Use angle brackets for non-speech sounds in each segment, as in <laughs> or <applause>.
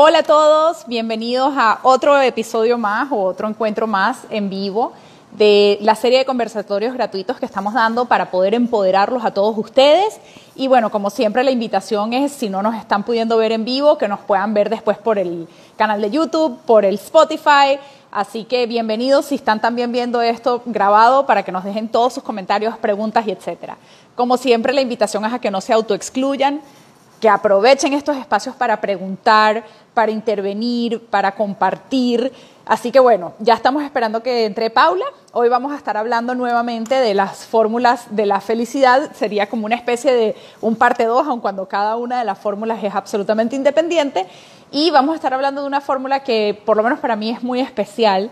Hola a todos, bienvenidos a otro episodio más o otro encuentro más en vivo de la serie de conversatorios gratuitos que estamos dando para poder empoderarlos a todos ustedes. Y bueno, como siempre la invitación es, si no nos están pudiendo ver en vivo, que nos puedan ver después por el canal de YouTube, por el Spotify. Así que bienvenidos si están también viendo esto grabado para que nos dejen todos sus comentarios, preguntas y etcétera. Como siempre la invitación es a que no se autoexcluyan, que aprovechen estos espacios para preguntar, para intervenir, para compartir. Así que bueno, ya estamos esperando que entre Paula. Hoy vamos a estar hablando nuevamente de las fórmulas de la felicidad. Sería como una especie de un parte dos, aun cuando cada una de las fórmulas es absolutamente independiente. Y vamos a estar hablando de una fórmula que por lo menos para mí es muy especial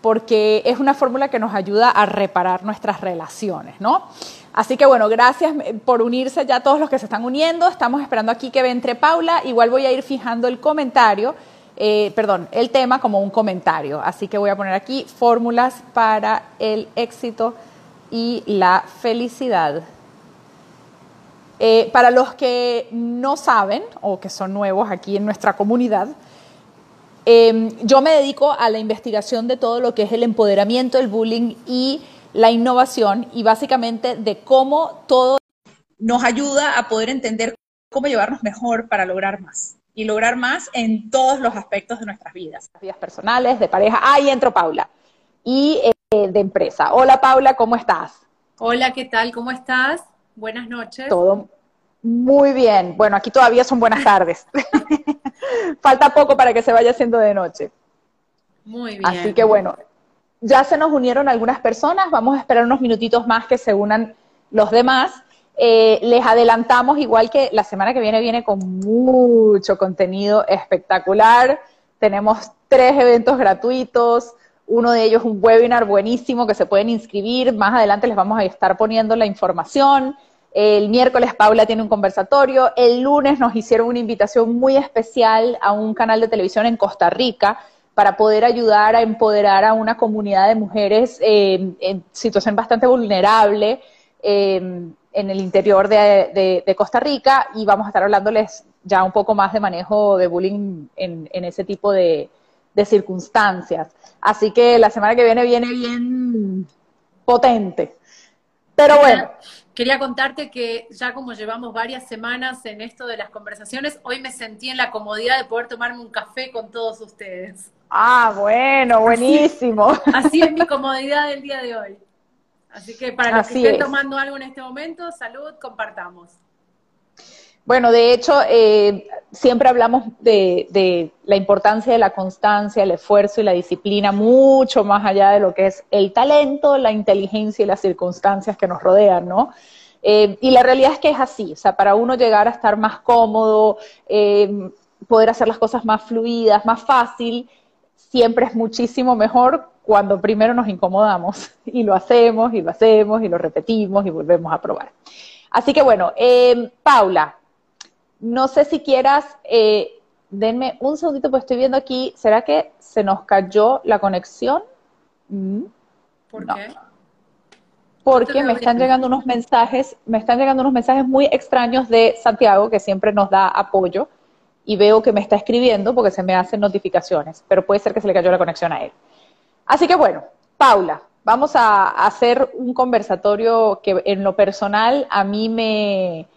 porque es una fórmula que nos ayuda a reparar nuestras relaciones, ¿no? Así que bueno, gracias por unirse ya todos los que se están uniendo. Estamos esperando aquí que entre Paula. Igual voy a ir fijando el comentario, eh, perdón, el tema como un comentario. Así que voy a poner aquí fórmulas para el éxito y la felicidad. Eh, para los que no saben o que son nuevos aquí en nuestra comunidad, eh, yo me dedico a la investigación de todo lo que es el empoderamiento, el bullying y la innovación y básicamente de cómo todo nos ayuda a poder entender cómo llevarnos mejor para lograr más y lograr más en todos los aspectos de nuestras vidas, vidas personales, de pareja. Ahí entro Paula y eh, de empresa. Hola Paula, ¿cómo estás? Hola, ¿qué tal? ¿Cómo estás? Buenas noches. Todo muy bien. Bueno, aquí todavía son buenas tardes. <laughs> Falta poco para que se vaya haciendo de noche. Muy bien. Así que bueno, ya se nos unieron algunas personas, vamos a esperar unos minutitos más que se unan los demás. Eh, les adelantamos, igual que la semana que viene viene con mucho contenido espectacular. Tenemos tres eventos gratuitos, uno de ellos un webinar buenísimo que se pueden inscribir. Más adelante les vamos a estar poniendo la información. El miércoles Paula tiene un conversatorio. El lunes nos hicieron una invitación muy especial a un canal de televisión en Costa Rica para poder ayudar a empoderar a una comunidad de mujeres eh, en situación bastante vulnerable eh, en el interior de, Costa Rica y vamos a estar hablándoles ya un poco más de manejo de bullying en, ese tipo de, circunstancias. Así que la semana que viene viene bien potente. Pero bueno. Quería contarte que ya como llevamos varias semanas en esto de las conversaciones, hoy me sentí en la comodidad de poder tomarme un café con todos ustedes. Ah, bueno, buenísimo. <laughs> Así, es mi <laughs> comodidad del día de hoy. Así que para los que estén tomando algo en este momento, salud, compartamos. Bueno, de hecho, eh, siempre hablamos de, la importancia de la constancia, el esfuerzo y la disciplina, mucho más allá de lo que es el talento, la inteligencia y las circunstancias que nos rodean, ¿no? Eh, y la realidad es que es así, o sea, para uno llegar a estar más cómodo, eh, poder hacer las cosas más fluidas, más fácil, siempre es muchísimo mejor cuando primero nos incomodamos <laughs> y lo hacemos y lo hacemos y lo repetimos y volvemos a probar. Así que bueno, eh, Paula, no sé si quieras, eh, denme un segundito, pues estoy viendo aquí, ¿será que se nos cayó la conexión? Mm, ¿Por qué? Porque me están llegando unos mensajes, me están llegando unos mensajes muy extraños de Santiago, que siempre nos da apoyo y veo que me está escribiendo porque se me hacen notificaciones, pero puede ser que se le cayó la conexión a él. Así que bueno, Paula, vamos a hacer un conversatorio que en lo personal a mí me,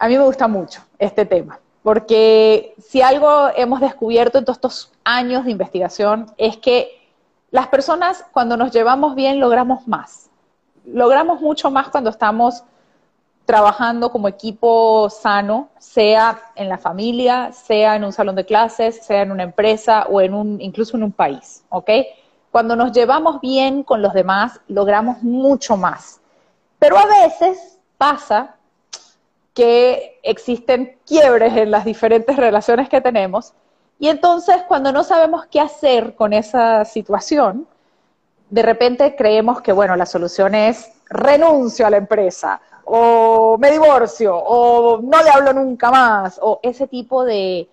a mí me gusta mucho este tema, porque si algo hemos descubierto en todos estos años de investigación es que las personas cuando nos llevamos bien logramos más. Logramos mucho más cuando estamos trabajando como equipo sano, sea en la familia, sea en un salón de clases, sea en una empresa o en un, incluso en un país, ¿ok? Cuando nos llevamos bien con los demás, logramos mucho más. Pero a veces pasa que existen quiebres en las diferentes relaciones que tenemos y entonces cuando no sabemos qué hacer con esa situación, de repente creemos que, bueno, la solución es renuncio a la empresa o me divorcio, o no le hablo nunca más, o ese tipo de,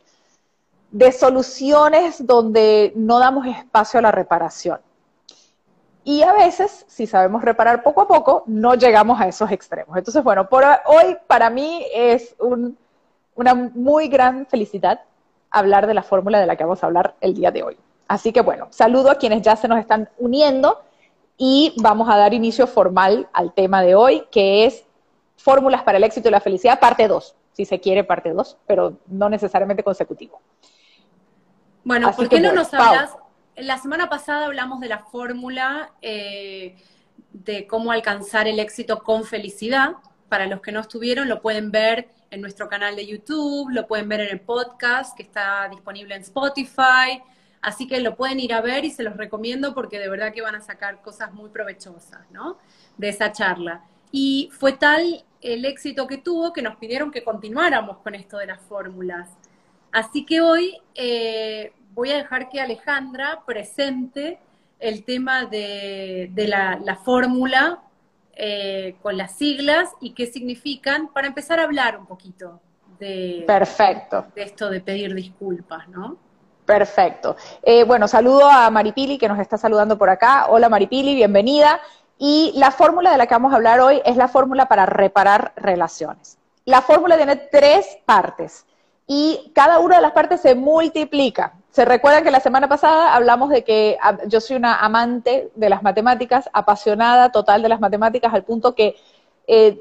de soluciones donde no damos espacio a la reparación. Y a veces, si sabemos reparar poco a poco, no llegamos a esos extremos. Entonces, bueno, por hoy para mí es una muy gran felicidad hablar de la fórmula de la que vamos a hablar el día de hoy. Así que bueno, saludo a quienes ya se nos están uniendo y vamos a dar inicio formal al tema de hoy, que es fórmulas para el éxito y la felicidad, parte 2, si se quiere parte 2, pero no necesariamente consecutivo. Bueno, ¿por qué no nos hablas? La semana pasada hablamos de la fórmula eh, de cómo alcanzar el éxito con felicidad. Para los que no estuvieron, lo pueden ver en nuestro canal de YouTube, lo pueden ver en el podcast que está disponible en Spotify. Así que lo pueden ir a ver y se los recomiendo porque de verdad que van a sacar cosas muy provechosas, ¿no? De esa charla. Y fue tal el éxito que tuvo que nos pidieron que continuáramos con esto de las fórmulas. Así que hoy eh, voy a dejar que Alejandra presente el tema de, la, fórmula eh, con las siglas y qué significan para empezar a hablar un poquito de, Perfecto. de esto de pedir disculpas, ¿no? Perfecto. Eh, bueno, saludo a Maripili que nos está saludando por acá. Hola Maripili, bienvenida. Y la fórmula de la que vamos a hablar hoy es la fórmula para reparar relaciones. La fórmula tiene tres partes y cada una de las partes se multiplica. Se recuerda que la semana pasada hablamos de que ah, yo soy una amante de las matemáticas, apasionada total de las matemáticas, al punto que eh,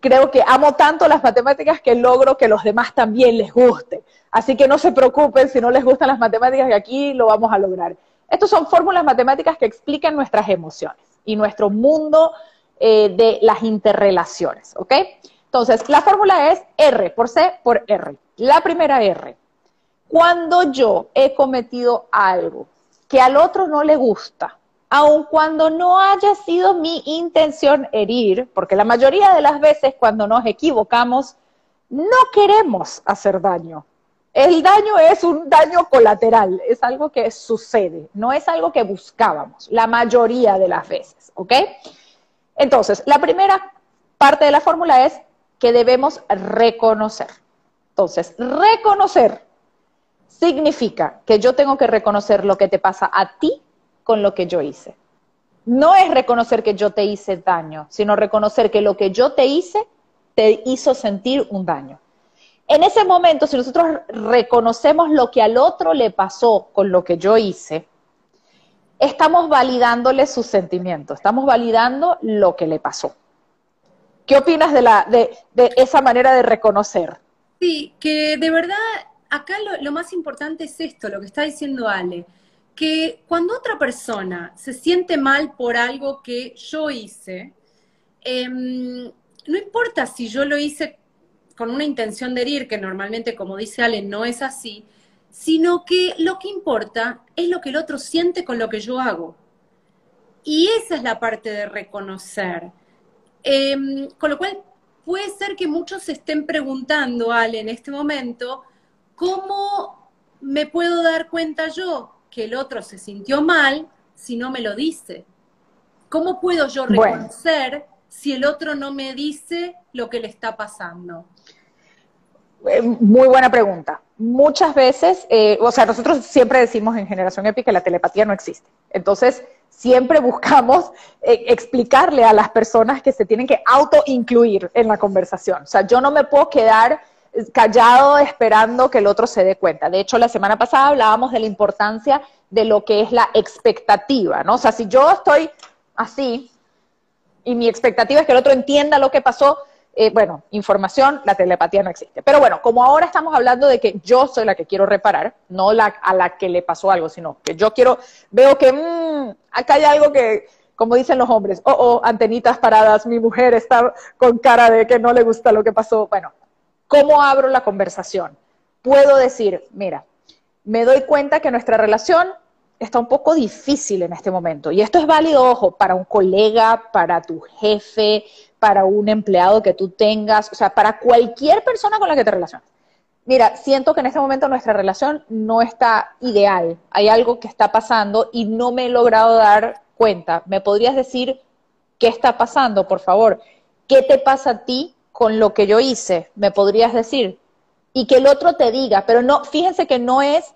creo que amo tanto las matemáticas que logro que los demás también les guste. Así que no se preocupen si no les gustan las matemáticas, que aquí lo vamos a lograr. Estas son fórmulas matemáticas que explican nuestras emociones y nuestro mundo eh, de las interrelaciones, ¿ok? Entonces, la fórmula es R por C por R. La primera R, cuando yo he cometido algo que al otro no le gusta, aun cuando no haya sido mi intención herir, porque la mayoría de las veces cuando nos equivocamos, no queremos hacer daño. El daño es un daño colateral, es algo que sucede, no es algo que buscábamos, la mayoría de las veces, ¿ok? Entonces, la primera parte de la fórmula es que debemos reconocer. Entonces, reconocer significa que yo tengo que reconocer lo que te pasa a ti con lo que yo hice. No es reconocer que yo te hice daño, sino reconocer que lo que yo te hice te hizo sentir un daño. En ese momento, si nosotros reconocemos lo que al otro le pasó con lo que yo hice, estamos validándole sus sentimientos, estamos validando lo que le pasó. ¿Qué opinas de, la, de, esa manera de reconocer? Sí, que de verdad acá lo, más importante es esto, lo que está diciendo Ale, que cuando otra persona se siente mal por algo que yo hice, em, no importa si yo lo hice con una intención de herir, que normalmente, como dice Ale, no es así, sino que lo que importa es lo que el otro siente con lo que yo hago. Y esa es la parte de reconocer. Em, con lo cual, puede ser que muchos se estén preguntando, Ale, en este momento, ¿cómo me puedo dar cuenta yo que el otro se sintió mal si no me lo dice? ¿Cómo puedo yo reconocer si el otro no me dice lo que le está pasando? Eh, muy buena pregunta. Muchas veces, eh, o sea, nosotros siempre decimos en Generación Épica que la telepatía no existe. Entonces, siempre buscamos eh, explicarle a las personas que se tienen que auto-incluir en la conversación. O sea, yo no me puedo quedar callado esperando que el otro se dé cuenta. De hecho, la semana pasada hablábamos de la importancia de lo que es la expectativa, ¿no? O sea, si yo estoy así y mi expectativa es que el otro entienda lo que pasó, eh, bueno, información, la telepatía no existe. Pero bueno, como ahora estamos hablando de que yo soy la que quiero reparar, no la, a la que le pasó algo, sino que yo quiero, veo que mmm, acá hay algo que, como dicen los hombres, oh, oh, antenitas paradas, mi mujer está con cara de que no le gusta lo que pasó. Bueno, ¿Cómo abro la conversación? Puedo decir, mira, me doy cuenta que nuestra relación está un poco difícil en este momento. Y esto es válido, ojo, para un colega, para tu jefe, para un empleado que tú tengas, o sea, para cualquier persona con la que te relacionas. Mira, siento que en este momento nuestra relación no está ideal. Hay algo que está pasando y no me he logrado dar cuenta. ¿Me podrías decir qué está pasando, por favor? ¿Qué te pasa a ti con lo que yo hice, me podrías decir, y que el otro te diga, pero no, fíjense que no es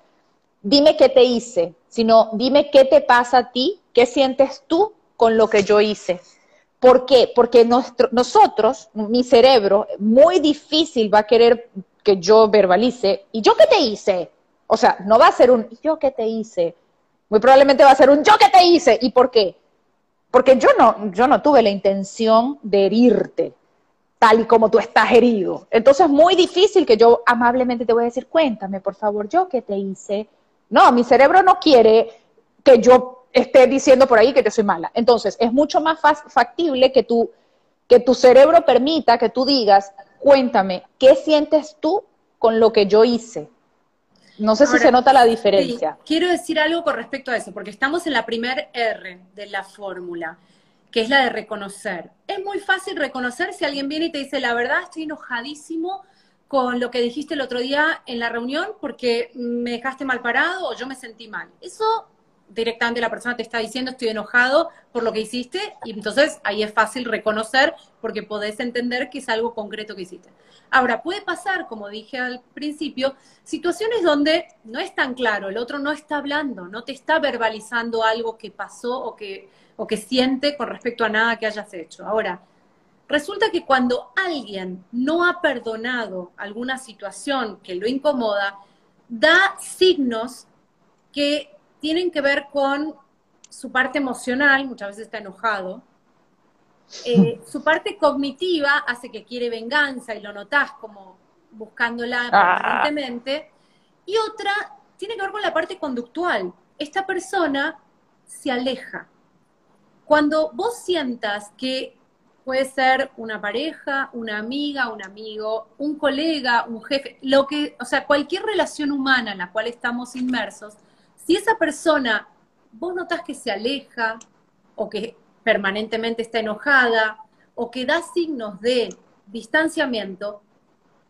dime qué te hice, sino dime qué te pasa a ti, qué sientes tú con lo que yo hice. ¿Por qué? Porque nosotros, mi cerebro, muy difícil va a querer que yo verbalice, ¿y yo qué te hice? O sea, no va a ser un yo qué te hice. Muy probablemente va a ser un yo qué te hice. ¿Y por qué? Porque yo no, yo no tuve la intención de herirte tal y como tú estás herido. Entonces es muy difícil que yo amablemente te voy a decir, cuéntame, por favor, yo qué te hice. No, mi cerebro no quiere que yo esté diciendo por ahí que yo soy mala. Entonces es mucho más factible que tú que tu cerebro permita que tú digas, cuéntame, ¿qué sientes tú con lo que yo hice? No sé si se nota la diferencia. quiero decir algo con respecto a eso, porque estamos en la primer R de la fórmula, que es la de reconocer. Es muy fácil reconocer si alguien viene y te dice, la verdad, estoy enojadísimo con lo que dijiste el otro día en la reunión porque me dejaste mal parado o yo me sentí mal. Eso directamente la persona te está diciendo estoy enojado por lo que hiciste y entonces ahí es fácil reconocer porque podés entender que es algo concreto que hiciste. Ahora, puede pasar, como dije al principio, situaciones donde no es tan claro, el otro no está hablando, no te está verbalizando algo que pasó o que, o que siente con respecto a nada que hayas hecho. Ahora, resulta que cuando alguien no ha perdonado alguna situación que lo incomoda, da signos que tienen que ver con su parte emocional, muchas veces está enojado, eh, su parte cognitiva hace que quiere venganza y lo notas como buscándola ah. permanentemente, y otra tiene que ver con la parte conductual. Esta persona se aleja. Cuando vos sientas que puede ser una pareja, una amiga, un amigo, un colega, un jefe, lo que, o sea, cualquier relación humana en la cual estamos inmersos, si esa persona, vos notas que se aleja o que permanentemente está enojada o que da signos de distanciamiento,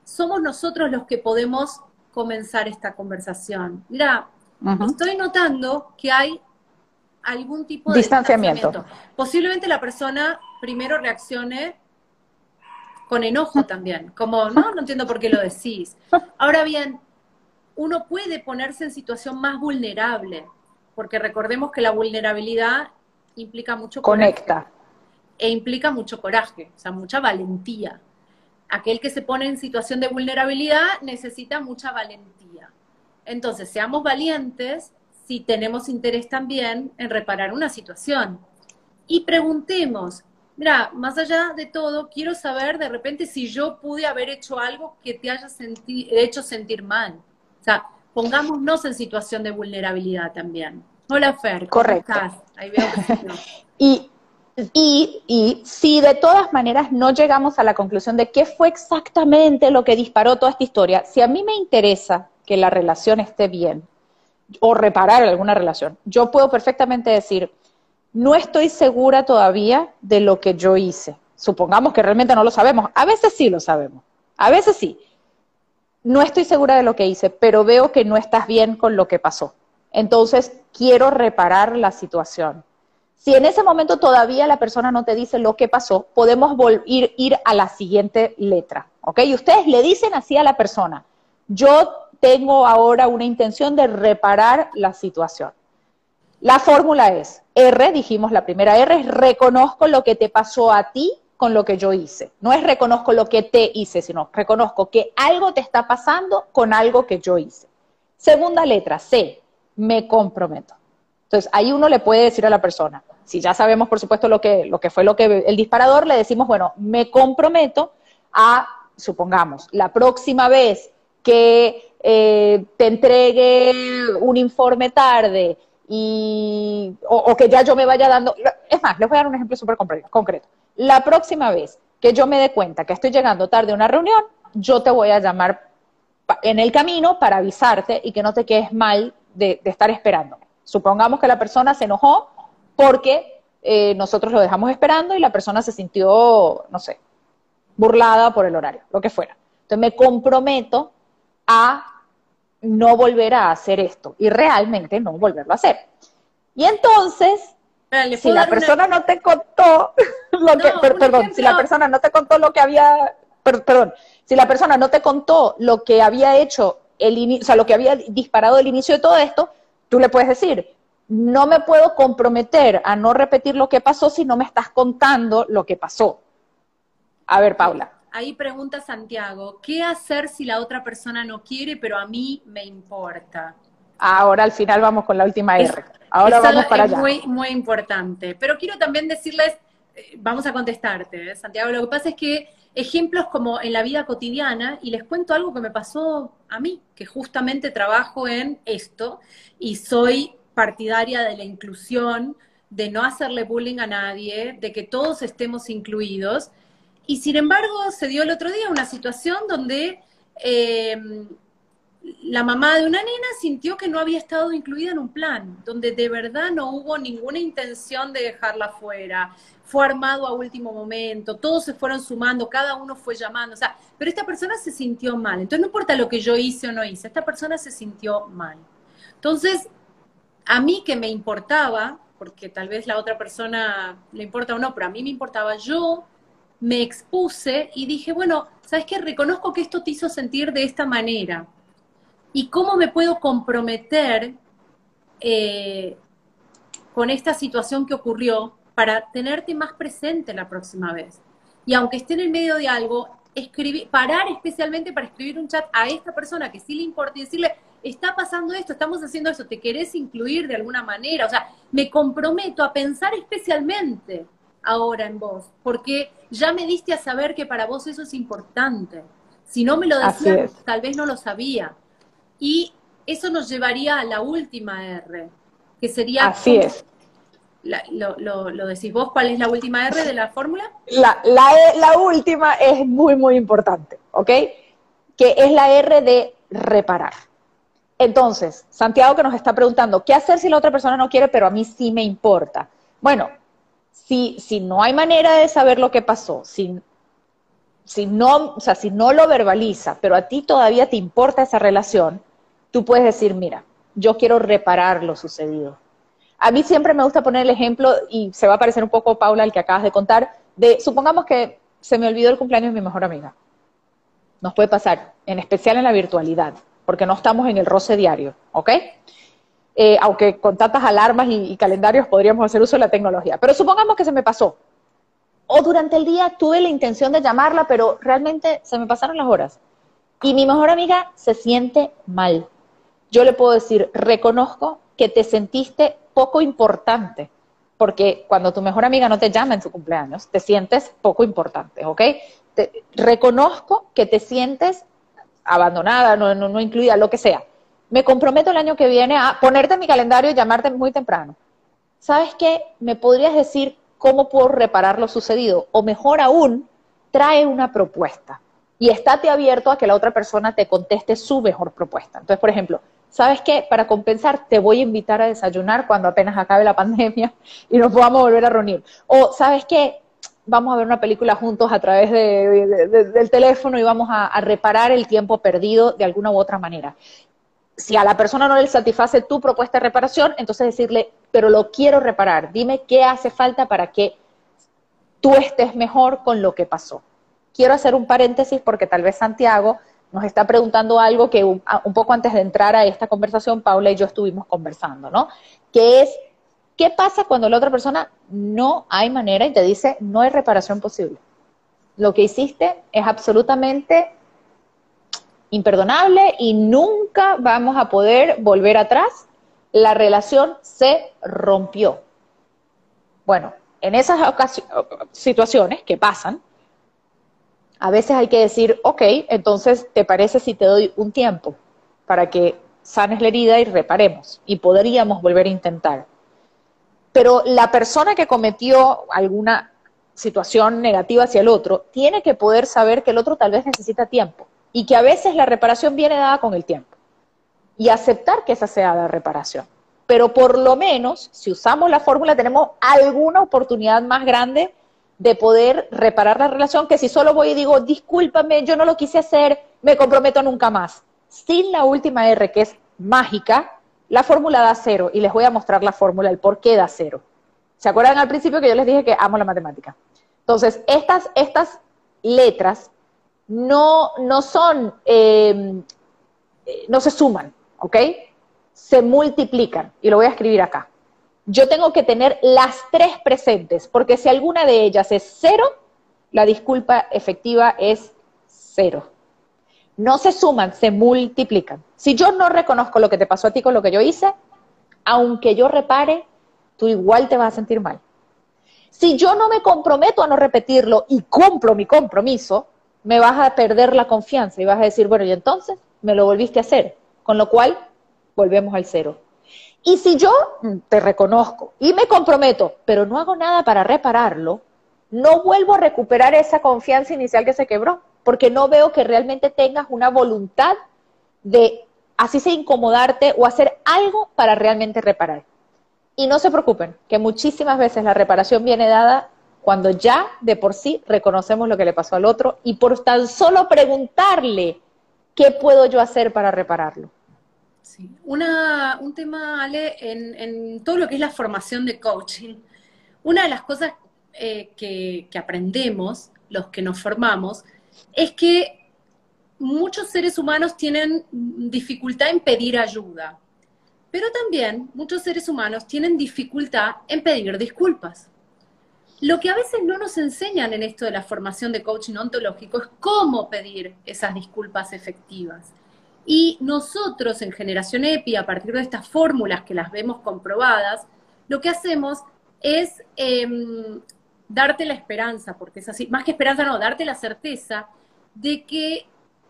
somos nosotros los que podemos comenzar esta conversación. Mira, estoy notando que hay algún tipo de distanciamiento. Posiblemente la persona primero reaccione con enojo también, como, no, no entiendo por qué lo decís. Ahora bien, uno puede ponerse en situación más vulnerable, porque recordemos que la vulnerabilidad implica mucho Conecta. e implica mucho coraje, o sea, mucha valentía. Aquel que se pone en situación de vulnerabilidad necesita mucha valentía. Entonces, seamos valientes si tenemos interés también en reparar una situación. Y preguntemos, mira, más allá de todo, quiero saber de repente si yo pude haber hecho algo que te haya hecho sentir mal. O sea, pongámonos en situación de vulnerabilidad también. Hola Fer, ¿cómo estás? Ahí veo que <laughs> y, y, y si de todas maneras no llegamos a la conclusión de qué fue exactamente lo que disparó toda esta historia, si a mí me interesa que la relación esté bien o reparar alguna relación, yo puedo perfectamente decir, no estoy segura todavía de lo que yo hice. Supongamos que realmente no lo sabemos. A veces sí lo sabemos. A veces sí no estoy segura de lo que hice, pero veo que no estás bien con lo que pasó. Entonces, quiero reparar la situación. Si en ese momento todavía la persona no te dice lo que pasó, podemos ir, ir a la siguiente letra, ¿ok? Y ustedes le dicen así a la persona, yo tengo ahora una intención de reparar la situación. La fórmula es, R, dijimos la primera R, es reconozco lo que te pasó a ti con lo que yo hice. No es reconozco lo que te hice, sino reconozco que algo te está pasando con algo que yo hice. Segunda letra, C, me comprometo. Entonces, ahí uno le puede decir a la persona, si ya sabemos, por supuesto, lo que, lo que fue lo que el disparador, le decimos, bueno, me comprometo a, supongamos, la próxima vez que eh, te entregue un informe tarde y, o, que ya yo me vaya dando, es más, les voy a dar un ejemplo súper concreto. La próxima vez que yo me dé cuenta que estoy llegando tarde a una reunión, yo te voy a llamar en el camino para avisarte y que no te quedes mal de, estar esperando. Supongamos que la persona se enojó porque eh, nosotros lo dejamos esperando y la persona se sintió, no sé, burlada por el horario, lo que fuera. Entonces me comprometo a no volver a hacer esto y realmente no volverlo a hacer. Y entonces si la persona no te contó lo que, perdón, si la persona no te contó lo que había, perdón, si la persona no te contó lo que había hecho, el o sea, lo que había disparado el inicio de todo esto, tú le puedes decir, no me puedo comprometer a no repetir lo que pasó si no me estás contando lo que pasó. A ver, Paula. Ahí pregunta Santiago, ¿qué hacer si la otra persona no quiere, pero a mí me importa? Ahora al final vamos con la última R. Ahora vamos para allá. Muy, muy importante. Pero quiero también decirles, eh, vamos a contestarte, ¿eh? Santiago. Lo que pasa es que ejemplos como en la vida cotidiana, y les cuento algo que me pasó a mí, que justamente trabajo en esto y soy partidaria de la inclusión, de no hacerle bullying a nadie, de que todos estemos incluidos. Y sin embargo, se dio el otro día una situación donde eh, la mamá de una nena sintió que no había estado incluida en un plan, donde de verdad no hubo ninguna intención de dejarla fuera. Fue armado a último momento, todos se fueron sumando, cada uno fue llamando, o sea, pero esta persona se sintió mal. Entonces no importa lo que yo hice o no hice, esta persona se sintió mal. Entonces, a mí que me importaba, porque tal vez la otra persona le importa o no, pero a mí me importaba, yo me expuse y dije, bueno, ¿sabes qué? Reconozco que esto te hizo sentir de esta manera. ¿Y cómo me puedo comprometer eh, con esta situación que ocurrió para tenerte más presente la próxima vez? Y aunque esté en el medio de algo, escribir, parar especialmente para escribir un chat a esta persona que sí le importa y decirle, está pasando esto, estamos haciendo esto, te querés incluir de alguna manera. O sea, me comprometo a pensar especialmente ahora en vos, porque ya me diste a saber que para vos eso es importante. Si no me lo decías, tal vez no lo sabía. Y eso nos llevaría a la última R, que sería... Así es. lo, lo, decís vos, ¿cuál es la última R de la fórmula? La, la, e, la última es muy, muy importante, ¿ok? Que es la R de reparar. Entonces, Santiago que nos está preguntando, ¿qué hacer si la otra persona no quiere, pero a mí sí me importa? Bueno, si, si no hay manera de saber lo que pasó, si, si, no, o sea, si no lo verbaliza, pero a ti todavía te importa esa relación, tú puedes decir, mira, yo quiero reparar lo sucedido. A mí siempre me gusta poner el ejemplo, y se va a parecer un poco, Paula, el que acabas de contar, de, supongamos que se me olvidó el cumpleaños de mi mejor amiga. Nos puede pasar, en especial en la virtualidad, porque no estamos en el roce diario, ¿ok? Eh, aunque con tantas alarmas y, calendarios podríamos hacer uso de la tecnología. Pero supongamos que se me pasó. O durante el día tuve la intención de llamarla, pero realmente se me pasaron las horas. Y mi mejor amiga se siente mal. Yo le puedo decir, reconozco que te sentiste poco importante, porque cuando tu mejor amiga no te llama en su cumpleaños, te sientes poco importante, ¿ok? reconozco que te sientes abandonada, no, incluida, lo que sea me comprometo el año que viene a ponerte en mi calendario y llamarte muy temprano. ¿Sabes qué? ¿Me podrías decir cómo puedo reparar lo sucedido? O mejor aún, trae una propuesta y estate abierto a que la otra persona te conteste su mejor propuesta. Entonces, por ejemplo, ¿sabes qué? Para compensar, te voy a invitar a desayunar cuando apenas acabe la pandemia <laughs> y nos podamos volver a reunir. O, ¿sabes qué? Vamos a ver una película juntos a través del teléfono y vamos a reparar el tiempo perdido de alguna u otra manera si a la persona no le satisface tu propuesta de reparación, entonces decirle, pero lo quiero reparar, dime qué hace falta para que tú estés mejor con lo que pasó. Quiero hacer un paréntesis porque tal vez Santiago nos está preguntando algo que un, poco antes de entrar a esta conversación, Paula y yo estuvimos conversando, ¿no? Que es, ¿qué pasa cuando la otra persona no hay manera y te dice, no hay reparación posible? Lo que hiciste es absolutamente imperdonable y nunca vamos a poder volver atrás. La relación se rompió. Bueno, en esas situaciones que pasan, a veces hay que decir, ok, entonces, ¿te parece si te doy un tiempo para que sanes la herida y reparemos? Y podríamos volver a intentar. Pero la persona que cometió alguna situación negativa hacia el otro tiene que poder saber que el otro tal vez necesita tiempo y que a veces la reparación viene dada con el tiempo. Y aceptar que esa sea la reparación. Pero por lo menos, si usamos la fórmula, tenemos alguna oportunidad más grande de poder reparar la relación que si solo voy y digo, discúlpame, yo no lo quise hacer, me comprometo nunca más. Sin la última R, que es mágica, la fórmula da cero. Y les voy a mostrar la fórmula, el por qué da cero. ¿Se acuerdan al principio que yo les dije que amo la matemática? Entonces, estas, estas letras no, no son, em, no se suman, ¿ok? Se multiplican. Y lo voy a escribir acá. Yo tengo que tener las tres presentes, porque si alguna de ellas es cero, la disculpa efectiva es cero. No se suman, se multiplican. Si yo no reconozco lo que te pasó a ti con lo que yo hice, aunque yo repare, tú igual te vas a sentir mal. Si yo no me comprometo a no repetirlo y cumplo mi compromiso, me vas a perder la confianza y vas a decir, bueno, y entonces me lo volviste a hacer. Con lo cual, volvemos al cero. Y si yo te reconozco y me comprometo, pero no hago nada para repararlo, no vuelvo a recuperar esa confianza inicial que se quebró, porque no veo que realmente tengas una voluntad de, así sea, incomodarte o hacer algo para realmente reparar. Y no se preocupen, que muchísimas veces la reparación viene dada cuando ya de por sí reconocemos lo que le pasó al otro y por tan solo preguntarle qué puedo yo hacer para repararlo. Sí. Una, un tema, Ale, en, todo lo que es la formación de coaching, una de las cosas eh, que, que aprendemos, los que nos formamos, es que muchos seres humanos tienen dificultad en pedir ayuda, pero también muchos seres humanos tienen dificultad en pedir disculpas. Lo que a veces no nos enseñan en esto de la formación de coaching ontológico es cómo pedir esas disculpas efectivas. Y nosotros en Generación EPI, a partir de estas fórmulas que las vemos comprobadas, lo que hacemos es em, darte la esperanza, porque es así, más que esperanza no, darte la certeza de que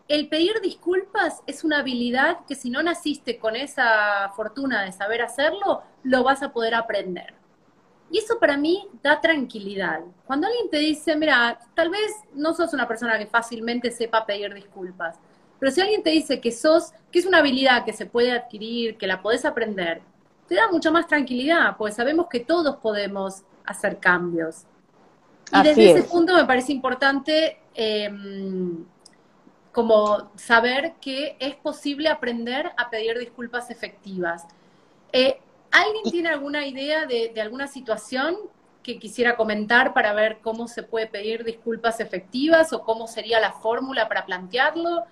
el pedir disculpas es una habilidad que si no naciste con esa fortuna de saber hacerlo, lo vas a poder aprender. Y eso para mí da tranquilidad. Cuando alguien te dice, mira, tal vez no sos una persona que fácilmente sepa pedir disculpas, pero si alguien te dice que sos, que es una habilidad que se puede adquirir, que la podés aprender, te da mucha más tranquilidad, porque sabemos que todos podemos hacer cambios. Y desde ese punto me parece importante em, como saber que es posible aprender a pedir disculpas efectivas. Eh, ¿Alguien tiene alguna idea de, de, alguna situación que quisiera comentar para ver cómo se puede pedir disculpas efectivas o cómo sería la fórmula para plantearlo?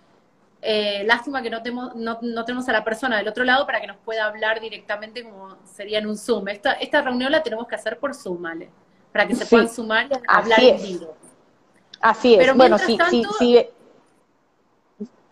Eh, lástima que no tenemos, no, tenemos a la persona del otro lado para que nos pueda hablar directamente como sería en un Zoom. Esta, esta reunión la tenemos que hacer por Zoom, ¿vale? Para que se puedan sumar y hablar en vivo. Así es. Pero bueno, sí, sí, sí,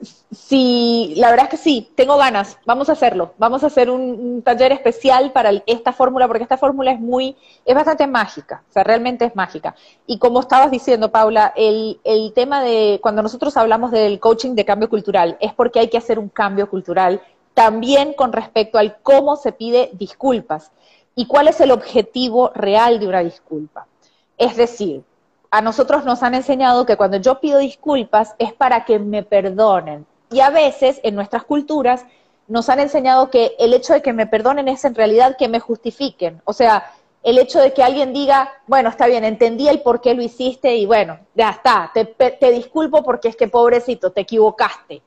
Sí, la verdad es que sí, tengo ganas, vamos a hacerlo, vamos a hacer un, taller especial para esta fórmula, porque esta fórmula es muy, es bastante mágica, o sea, realmente es mágica. Y como estabas diciendo, Paula, el, el tema de, cuando nosotros hablamos del coaching de cambio cultural, es porque hay que hacer un cambio cultural también con respecto al cómo se pide disculpas y cuál es el objetivo real de una disculpa. Es decir, a nosotros nos han enseñado que cuando yo pido disculpas es para que me perdonen. Y a veces en nuestras culturas nos han enseñado que el hecho de que me perdonen es en realidad que me justifiquen. O sea, el hecho de que alguien diga, bueno, está bien, entendí el por qué lo hiciste y bueno, ya está, te, te disculpo porque es que pobrecito, te equivocaste.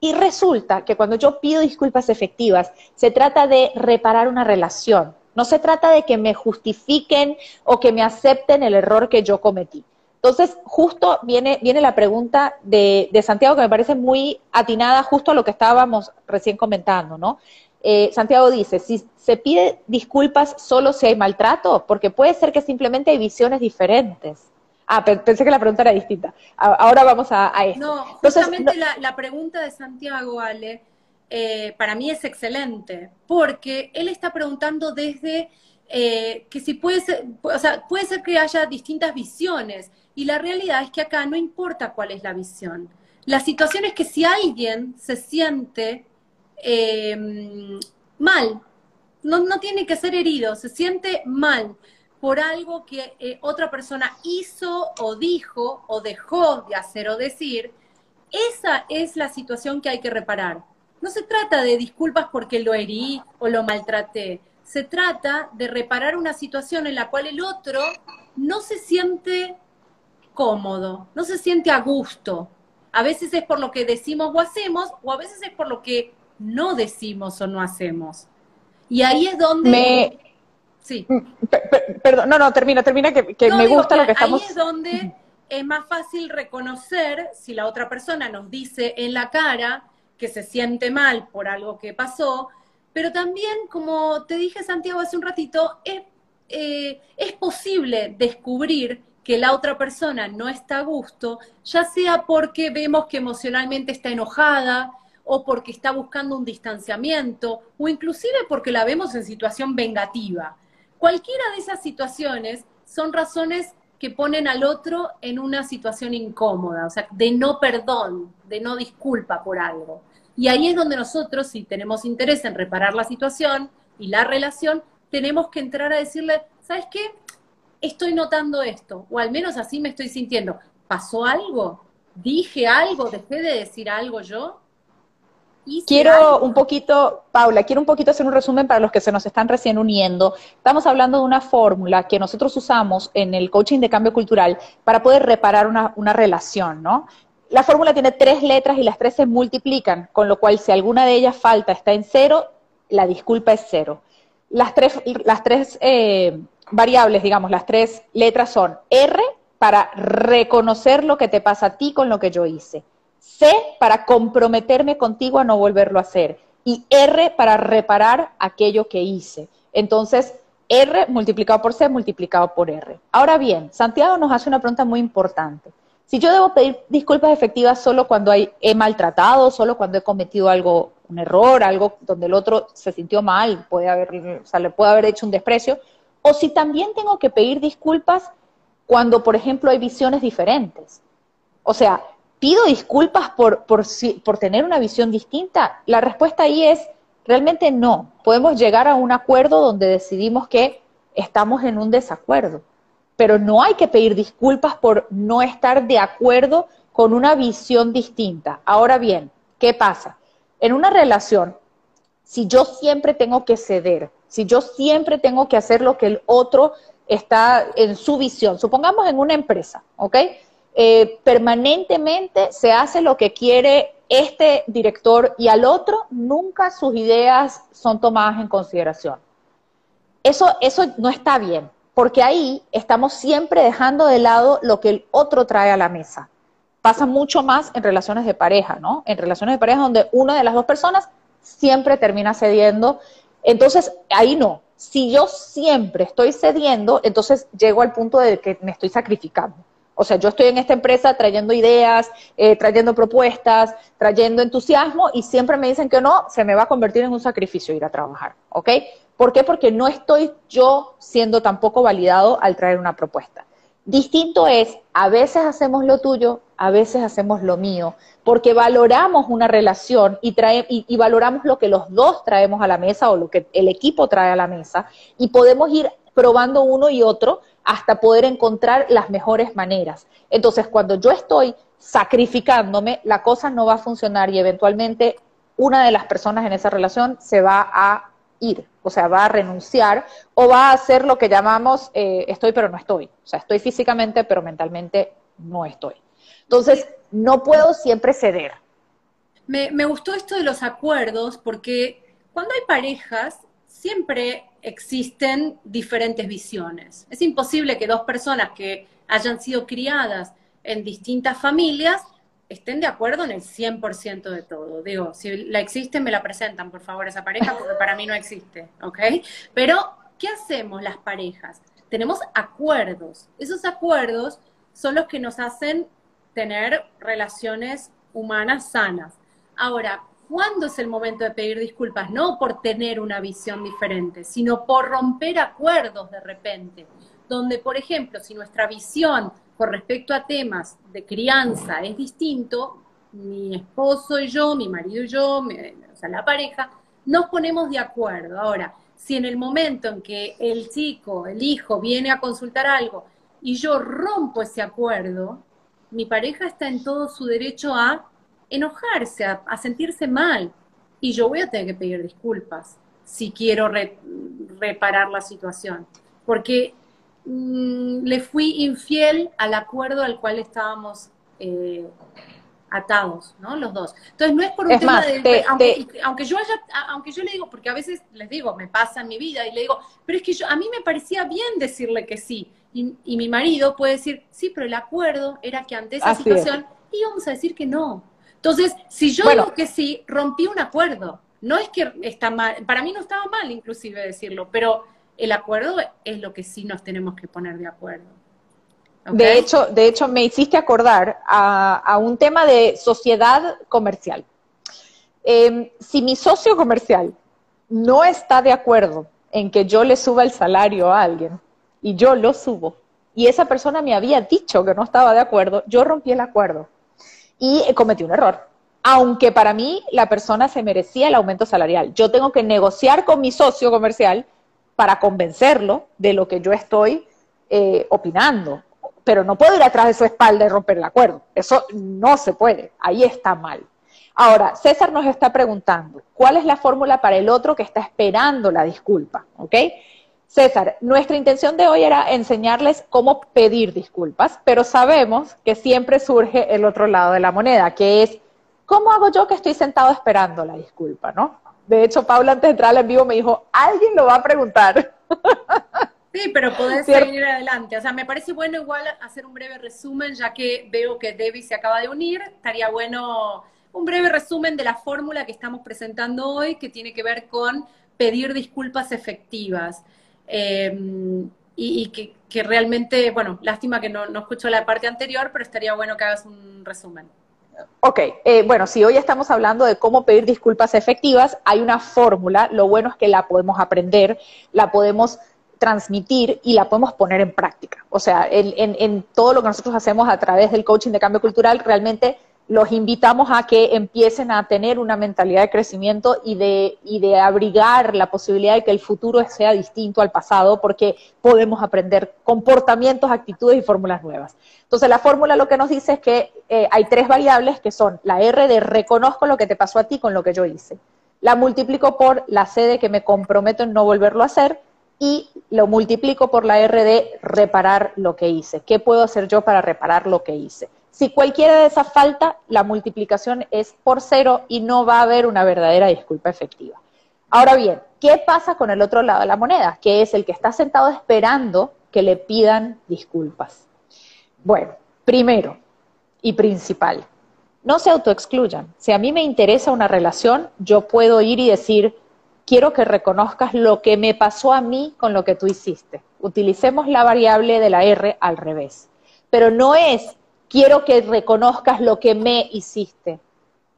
Y resulta que cuando yo pido disculpas efectivas, se trata de reparar una relación, no se trata de que me justifiquen o que me acepten el error que yo cometí. Entonces, justo viene, viene la pregunta de, Santiago que me parece muy atinada justo a lo que estábamos recién comentando, ¿no? Eh, Santiago dice, si se pide disculpas solo si hay maltrato, porque puede ser que simplemente hay visiones diferentes. Ah, pensé que la pregunta era distinta. Ahora vamos a, a esto. No, justamente La, la, pregunta de Santiago, Ale, eh, para mí es excelente, porque él está preguntando desde eh, que si puede ser, o sea, puede ser que haya distintas visiones, y la realidad es que acá no importa cuál es la visión. La situación es que si alguien se siente em, mal, no, no, tiene que ser herido, se siente mal por algo que eh, otra persona hizo o dijo o dejó de hacer o decir, esa es la situación que hay que reparar. No se trata de disculpas porque lo herí o lo maltraté. Se trata de reparar una situación en la cual el otro no se siente cómodo, no se siente a gusto. A veces es por lo que decimos o hacemos, o a veces es por lo que no decimos o no hacemos. Y ahí es donde... Me... Sí. Mm, perdón, no, no, termina, termina, que, me gusta lo que estamos... Ahí es donde es más fácil reconocer si la otra persona nos dice en la cara, que se siente mal por algo que pasó, pero también, como te dije Santiago hace un ratito, es, eh, es posible descubrir que la otra persona no está a gusto, ya sea porque vemos que emocionalmente está enojada o porque está buscando un distanciamiento o inclusive porque la vemos en situación vengativa. Cualquiera de esas situaciones son razones que ponen al otro en una situación incómoda, o sea, de no perdón, de no disculpa por algo. Y ahí es donde nosotros, si tenemos interés en reparar la situación y la relación, tenemos que entrar a decirle, ¿sabes qué? Estoy notando esto, o al menos así me estoy sintiendo. ¿Pasó algo? ¿Dije algo? ¿Dejé de decir algo yo? Quiero un poquito, Paula, quiero un poquito hacer un resumen para los que se nos están recién uniendo. Estamos hablando de una fórmula que nosotros usamos en el coaching de cambio cultural para poder reparar una, una relación, ¿no? La fórmula tiene tres letras y las tres se multiplican, con lo cual si alguna de ellas falta, está en cero, la disculpa es cero. Las tres, las tres eh, variables, digamos, las tres letras son R para reconocer lo que te pasa a ti con lo que yo hice, C para comprometerme contigo a no volverlo a hacer y R para reparar aquello que hice. Entonces, R multiplicado por C multiplicado por R. Ahora bien, Santiago nos hace una pregunta muy importante. Si yo debo pedir disculpas efectivas solo cuando he maltratado, solo cuando he cometido algo, un error, algo donde el otro se sintió mal, puede haber, o sea, le puede haber hecho un desprecio, o si también tengo que pedir disculpas cuando, por ejemplo, hay visiones diferentes. O sea, ¿pido disculpas por, por, por tener una visión distinta? La respuesta ahí es, realmente no. Podemos llegar a un acuerdo donde decidimos que estamos en un desacuerdo pero no hay que pedir disculpas por no estar de acuerdo con una visión distinta. Ahora bien, ¿qué pasa? En una relación, si yo siempre tengo que ceder, si yo siempre tengo que hacer lo que el otro está en su visión, supongamos en una empresa, ¿ok? Eh, permanentemente se hace lo que quiere este director y al otro nunca sus ideas son tomadas en consideración. Eso, eso no está bien porque ahí estamos siempre dejando de lado lo que el otro trae a la mesa. Pasa mucho más en relaciones de pareja, ¿no? En relaciones de pareja donde una de las dos personas siempre termina cediendo. Entonces, ahí no. Si yo siempre estoy cediendo, entonces llego al punto de que me estoy sacrificando. O sea, yo estoy en esta empresa trayendo ideas, eh, trayendo propuestas, trayendo entusiasmo y siempre me dicen que no, se me va a convertir en un sacrificio ir a trabajar, ¿ok? ¿Por qué? Porque no estoy yo siendo tampoco validado al traer una propuesta. Distinto es, a veces hacemos lo tuyo, a veces hacemos lo mío, porque valoramos una relación y, y, valoramos lo que los dos traemos a la mesa o lo que el equipo trae a la mesa y podemos ir probando uno y otro hasta poder encontrar las mejores maneras. Entonces, cuando yo estoy sacrificándome, la cosa no va a funcionar y eventualmente una de las personas en esa relación se va a ir, o sea, va a renunciar o va a hacer lo que llamamos eh, estoy pero no estoy, o sea, estoy físicamente pero mentalmente no estoy. Entonces, no puedo siempre ceder. Me, me gustó esto de los acuerdos porque cuando hay parejas, siempre existen diferentes visiones. Es imposible que dos personas que hayan sido criadas en distintas familias estén de acuerdo en el 100% de todo. Digo, si la existe, me la presentan, por favor, esa pareja, porque para mí no existe, ¿ok? Pero, ¿qué hacemos las parejas? Tenemos acuerdos. Esos acuerdos son los que nos hacen tener relaciones humanas sanas. Ahora, ¿cuándo es el momento de pedir disculpas? No por tener una visión diferente, sino por romper acuerdos de repente. Donde, por ejemplo, si nuestra visión con respecto a temas de crianza es distinto, mi esposo y yo, mi marido y yo, o sea, la pareja, nos ponemos de acuerdo. Ahora, si en el momento en que el chico, el hijo, viene a consultar algo y yo rompo ese acuerdo, mi pareja está en todo su derecho a enojarse, a, sentirse mal. Y yo voy a tener que pedir disculpas si quiero reparar la situación. Porque Mm, le fui infiel al acuerdo al cual estábamos eh, atados, ¿no? Los dos. Entonces no es por un tema de, aunque, yo haya, aunque yo le digo, porque a veces les digo, me pasa en mi vida y le digo, pero es que yo, a mí me parecía bien decirle que sí. Y, mi marido puede decir, sí, pero el acuerdo era que ante esa situación íbamos a decir que no. Entonces, si yo digo que sí, rompí un acuerdo. No es que está mal, para mí no estaba mal inclusive decirlo, pero el acuerdo es lo que sí nos tenemos que poner de acuerdo. De, hecho, de hecho, me hiciste acordar a, un tema de sociedad comercial. Em, si mi socio comercial no está de acuerdo en que yo le suba el salario a alguien y yo lo subo, y esa persona me había dicho que no estaba de acuerdo, yo rompí el acuerdo y cometí un error. Aunque para mí la persona se merecía el aumento salarial. Yo tengo que negociar con mi socio comercial para convencerlo de lo que yo estoy eh, opinando. Pero no puedo ir atrás de su espalda y romper el acuerdo. Eso no se puede. Ahí está mal. Ahora, César nos está preguntando, ¿cuál es la fórmula para el otro que está esperando la disculpa? ¿Ok? César, nuestra intención de hoy era enseñarles cómo pedir disculpas, pero sabemos que siempre surge el otro lado de la moneda, que es, ¿cómo hago yo que estoy sentado esperando la disculpa, no? De hecho, Paula antes de entrar al en vivo me dijo, alguien lo va a preguntar. <laughs> Sí, pero podés seguir adelante. O sea, me parece bueno igual hacer un breve resumen, ya que veo que Debbie se acaba de unir. Estaría bueno un breve resumen de la fórmula que estamos presentando hoy, que tiene que ver con pedir disculpas efectivas. Em, y, que, realmente, bueno, lástima que no, no escucho la parte anterior, pero estaría bueno que hagas un resumen. Ok, eh, bueno, si hoy estamos hablando de cómo pedir disculpas efectivas, hay una fórmula, lo bueno es que la podemos aprender, la podemos transmitir y la podemos poner en práctica. O sea, en todo lo que nosotros hacemos a través del coaching de cambio cultural, realmente los invitamos a que empiecen a tener una mentalidad de crecimiento y de, abrigar la posibilidad de que el futuro sea distinto al pasado, porque podemos aprender comportamientos, actitudes y fórmulas nuevas. Entonces, la fórmula lo que nos dice es que eh, hay tres variables que son la R de reconozco lo que te pasó a ti con lo que yo hice. La multiplico por la C de que me comprometo en no volverlo a hacer y lo multiplico por la R de reparar lo que hice. ¿Qué puedo hacer yo para reparar lo que hice? Si cualquiera de esas falta, la multiplicación es por cero y no va a haber una verdadera disculpa efectiva. Ahora bien, ¿qué pasa con el otro lado de la moneda? Que es el que está sentado esperando que le pidan disculpas. Bueno, primero y principal, no se autoexcluyan. Si a mí me interesa una relación, yo puedo ir y decir, quiero que reconozcas lo que me pasó a mí con lo que tú hiciste. Utilicemos la variable de la R al revés. Pero no es quiero que reconozcas lo que me hiciste.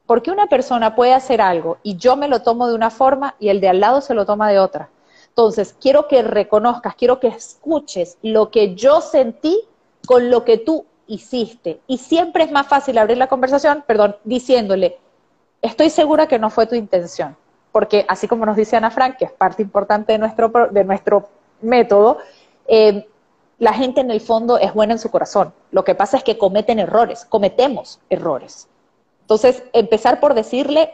Porque una persona puede hacer algo y yo me lo tomo de una forma y el de al lado se lo toma de otra. Entonces, quiero que reconozcas, quiero que escuches lo que yo sentí con lo que tú hiciste. Y siempre es más fácil abrir la conversación, perdón, diciéndole, estoy segura que no fue tu intención. Porque así como nos dice Ana Frank, que es parte importante de nuestro, de nuestro método, eh, la gente en el fondo es buena en su corazón. Lo que pasa es que cometen errores, cometemos errores. Entonces, empezar por decirle,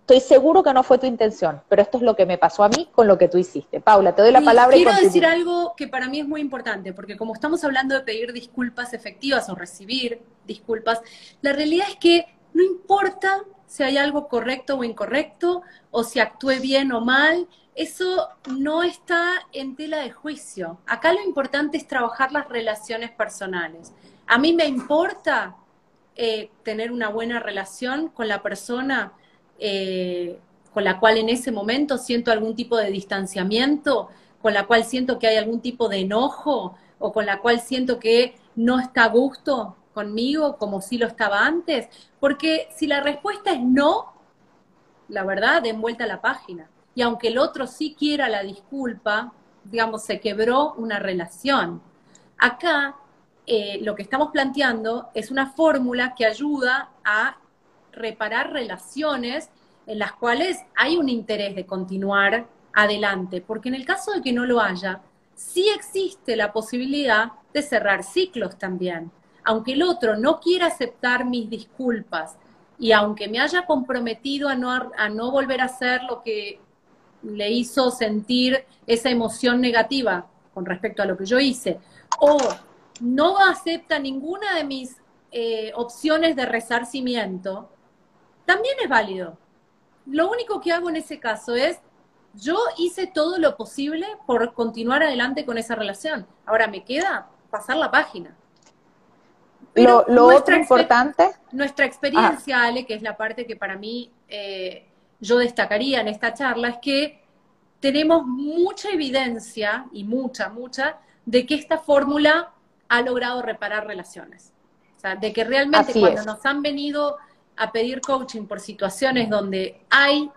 estoy seguro que no fue tu intención, pero esto es lo que me pasó a mí con lo que tú hiciste. Paula, te doy la palabra. Quiero decir algo que para mí es muy importante, porque como estamos hablando de pedir disculpas efectivas o recibir disculpas, la realidad es que no importa si hay algo correcto o incorrecto, o si actué bien o mal, eso no está en tela de juicio. Acá lo importante es trabajar las relaciones personales. A mí me importa eh, tener una buena relación con la persona eh, con la cual en ese momento siento algún tipo de distanciamiento, con la cual siento que hay algún tipo de enojo o con la cual siento que no está a gusto conmigo como si lo estaba antes. Porque si la respuesta es no, la verdad, den vuelta la página y aunque el otro sí quiera la disculpa, digamos, se quebró una relación. Acá eh, lo que estamos planteando es una fórmula que ayuda a reparar relaciones en las cuales hay un interés de continuar adelante, porque en el caso de que no lo haya, sí existe la posibilidad de cerrar ciclos también. Aunque el otro no quiera aceptar mis disculpas y aunque me haya comprometido a no, a no volver a hacer lo que le hizo sentir esa emoción negativa con respecto a lo que yo hice, o no acepta ninguna de mis eh, opciones de resarcimiento, también es válido. Lo único que hago en ese caso es, yo hice todo lo posible por continuar adelante con esa relación. Ahora me queda pasar la página. Pero lo, otro importante. Nuestra experiencia, Ale, que es la parte que para mí eh, yo destacaría en esta charla es que tenemos mucha evidencia, y mucha, mucha, de que esta fórmula ha logrado reparar relaciones. O sea, de que realmente cuando nos han venido a pedir coaching por situaciones donde hay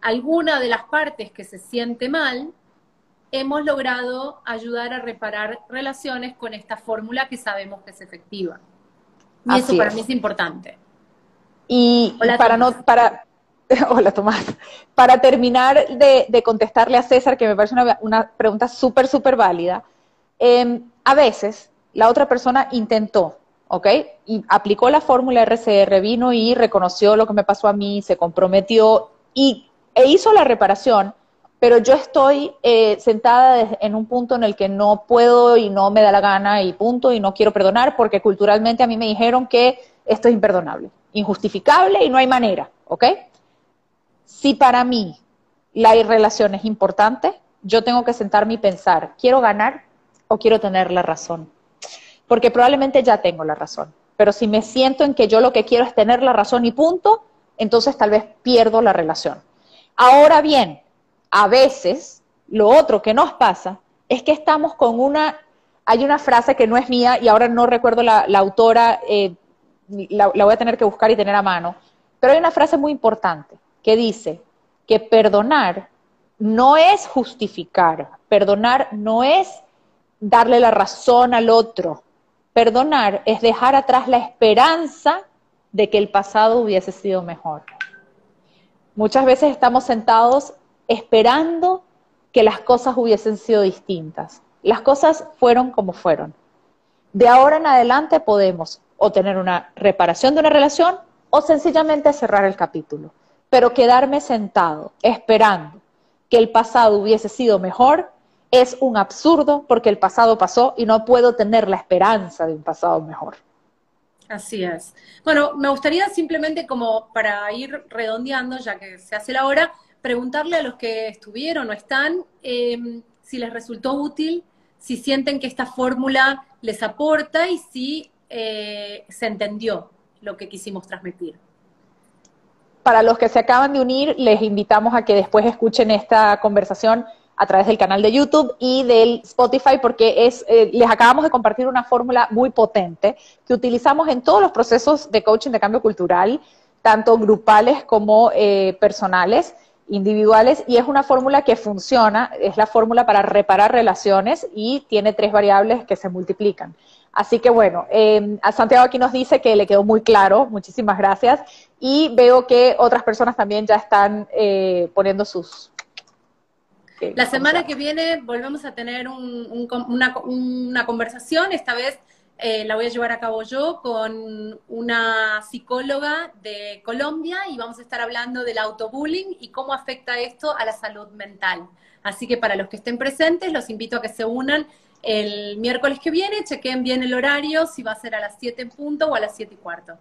alguna de las partes que se siente mal, hemos logrado ayudar a reparar relaciones con esta fórmula que sabemos que es efectiva. Y eso para mí es importante. Y para no, para, <laughs> hola Tomás, para terminar de, contestarle a César, que me parece una, pregunta súper, súper válida, em, a veces la otra persona intentó, ¿ok? Y aplicó la fórmula RCR, vino y reconoció lo que me pasó a mí, se comprometió y, e hizo la reparación, pero yo estoy eh, sentada en un punto en el que no puedo y no me da la gana y punto, y no quiero perdonar porque culturalmente a mí me dijeron que esto es imperdonable, injustificable y no hay manera, ¿ok? Si para mí la relación es importante, yo tengo que sentarme y pensar, ¿quiero ganar o quiero tener la razón? Porque probablemente ya tengo la razón, pero si me siento en que yo lo que quiero es tener la razón y punto, entonces tal vez pierdo la relación. Ahora bien, a veces lo otro que nos pasa es que estamos con una, hay una frase que no es mía y ahora no recuerdo la, autora, eh, la, voy a tener que buscar y tener a mano, pero hay una frase muy importante que dice que perdonar no es justificar, perdonar no es darle la razón al otro, perdonar es dejar atrás la esperanza de que el pasado hubiese sido mejor. Muchas veces estamos sentados esperando que las cosas hubiesen sido distintas. Las cosas fueron como fueron. De ahora en adelante podemos o tener una reparación de una relación o sencillamente cerrar el capítulo. Pero quedarme sentado esperando que el pasado hubiese sido mejor es un absurdo porque el pasado pasó y no puedo tener la esperanza de un pasado mejor. Así es. Bueno, me gustaría simplemente como para ir redondeando, ya que se hace la hora, preguntarle a los que estuvieron o están em, si les resultó útil, si sienten que esta fórmula les aporta y si eh, se entendió lo que quisimos transmitir. Para los que se acaban de unir, les invitamos a que después escuchen esta conversación a través del canal de YouTube y del Spotify, porque eh, les acabamos de compartir una fórmula muy potente que utilizamos en todos los procesos de coaching de cambio cultural, tanto grupales como eh, personales individuales y es una fórmula que funciona, es la fórmula para reparar relaciones y tiene tres variables que se multiplican. Así que bueno, eh, a Santiago aquí nos dice que le quedó muy claro, muchísimas gracias, y veo que otras personas también ya están eh, poniendo sus... la semana que viene volvemos a tener una, una conversación, esta vez eh, la voy a llevar a cabo yo con una psicóloga de Colombia y vamos a estar hablando del autobullying y cómo afecta esto a la salud mental. Así que para los que estén presentes, los invito a que se unan el miércoles que viene, chequen bien el horario, si va a ser a las 7 en punto o a las 7 y cuarto.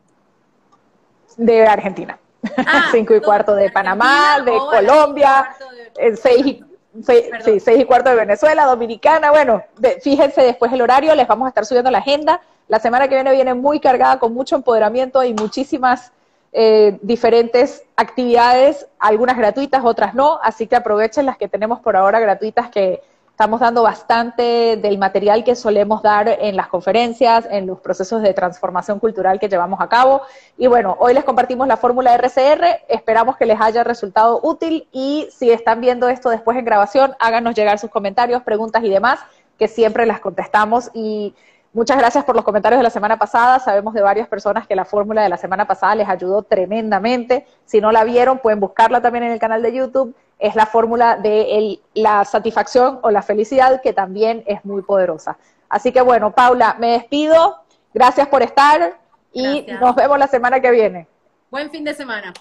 De Argentina. 5 ah, <laughs> y cuarto de Panamá, de Colombia, 6 y sí, seis y cuarto de Venezuela, Dominicana. Bueno, fíjense después el horario, les vamos a estar subiendo la agenda. La semana que viene viene muy cargada con mucho empoderamiento y muchísimas eh, diferentes actividades, algunas gratuitas, otras no. Así que aprovechen las que tenemos por ahora gratuitas que Estamos dando bastante del material que solemos dar en las conferencias, en los procesos de transformación cultural que llevamos a cabo. Y bueno, hoy les compartimos la fórmula RCR, esperamos que les haya resultado útil. Y si están viendo esto después en grabación, háganos llegar sus comentarios, preguntas y demás, que siempre las contestamos. Y Muchas gracias por los comentarios de la semana pasada. Sabemos de varias personas que la fórmula de la semana pasada les ayudó tremendamente. Si no la vieron, pueden buscarla también en el canal de YouTube. Es la fórmula de la satisfacción o la felicidad, que también es muy poderosa. Así que bueno, Paula, me despido. Gracias por estar y nos vemos la semana que viene. Buen fin de semana.